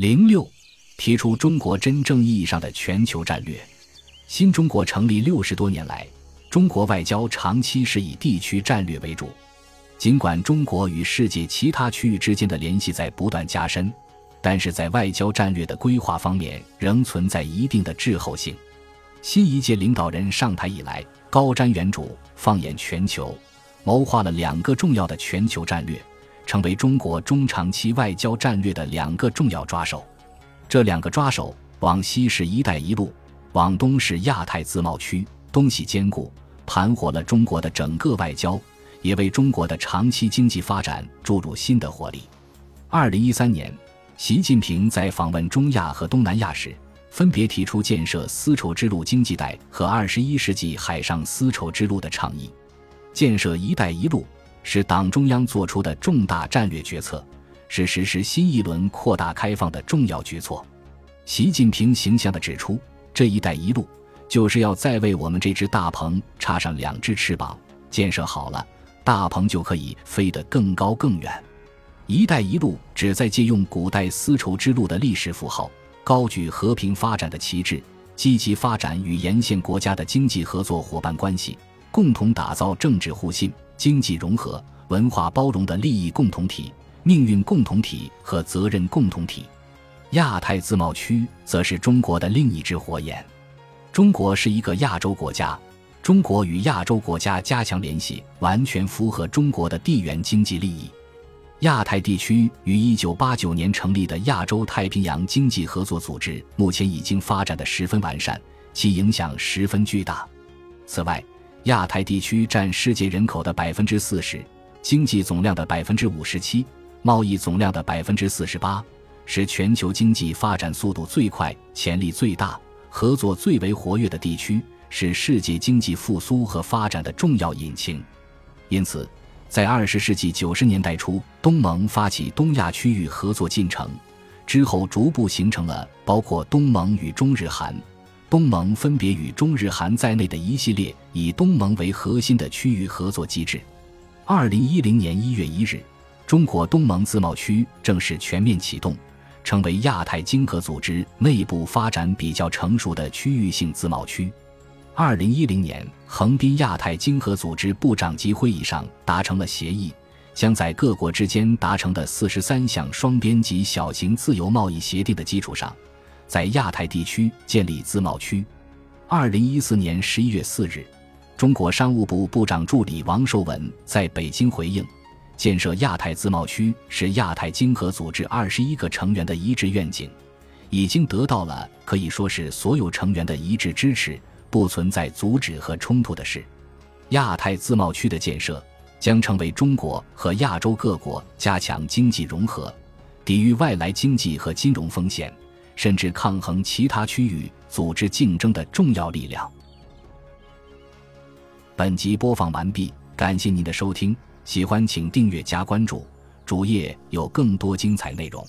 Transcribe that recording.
零六，提出中国真正意义上的全球战略。新中国成立六十多年来，中国外交长期是以地区战略为主。尽管中国与世界其他区域之间的联系在不断加深，但是在外交战略的规划方面仍存在一定的滞后性。新一届领导人上台以来，高瞻远瞩，放眼全球，谋划了两个重要的全球战略。成为中国中长期外交战略的两个重要抓手，这两个抓手往西是一带一路，往东是亚太自贸区，东西兼顾，盘活了中国的整个外交，也为中国的长期经济发展注入新的活力。二零一三年，习近平在访问中亚和东南亚时，分别提出建设丝绸之路经济带和二十一世纪海上丝绸之路的倡议，建设“一带一路”。是党中央作出的重大战略决策，是实施新一轮扩大开放的重要举措。习近平形象地指出，这一带一路就是要再为我们这只大鹏插上两只翅膀，建设好了，大鹏就可以飞得更高更远。一带一路旨在借用古代丝绸之路的历史符号，高举和平发展的旗帜，积极发展与沿线国家的经济合作伙伴关系，共同打造政治互信。经济融合、文化包容的利益共同体、命运共同体和责任共同体，亚太自贸区则是中国的另一只火眼。中国是一个亚洲国家，中国与亚洲国家加强联系，完全符合中国的地缘经济利益。亚太地区于一九八九年成立的亚洲太平洋经济合作组织，目前已经发展的十分完善，其影响十分巨大。此外，亚太地区占世界人口的百分之四十，经济总量的百分之五十七，贸易总量的百分之四十八，是全球经济发展速度最快、潜力最大、合作最为活跃的地区，是世界经济复苏和发展的重要引擎。因此，在二十世纪九十年代初，东盟发起东亚区域合作进程，之后逐步形成了包括东盟与中日韩。东盟分别与中日韩在内的一系列以东盟为核心的区域合作机制。二零一零年一月一日，中国东盟自贸区正式全面启动，成为亚太经合组织内部发展比较成熟的区域性自贸区。二零一零年，横滨亚太经合组织部长级会议上达成了协议，将在各国之间达成的四十三项双边及小型自由贸易协定的基础上。在亚太地区建立自贸区。二零一四年十一月四日，中国商务部部长助理王受文在北京回应，建设亚太自贸区是亚太经合组织二十一个成员的一致愿景，已经得到了可以说是所有成员的一致支持，不存在阻止和冲突的事。亚太自贸区的建设将成为中国和亚洲各国加强经济融合、抵御外来经济和金融风险。甚至抗衡其他区域组织竞争的重要力量。本集播放完毕，感谢您的收听，喜欢请订阅加关注，主页有更多精彩内容。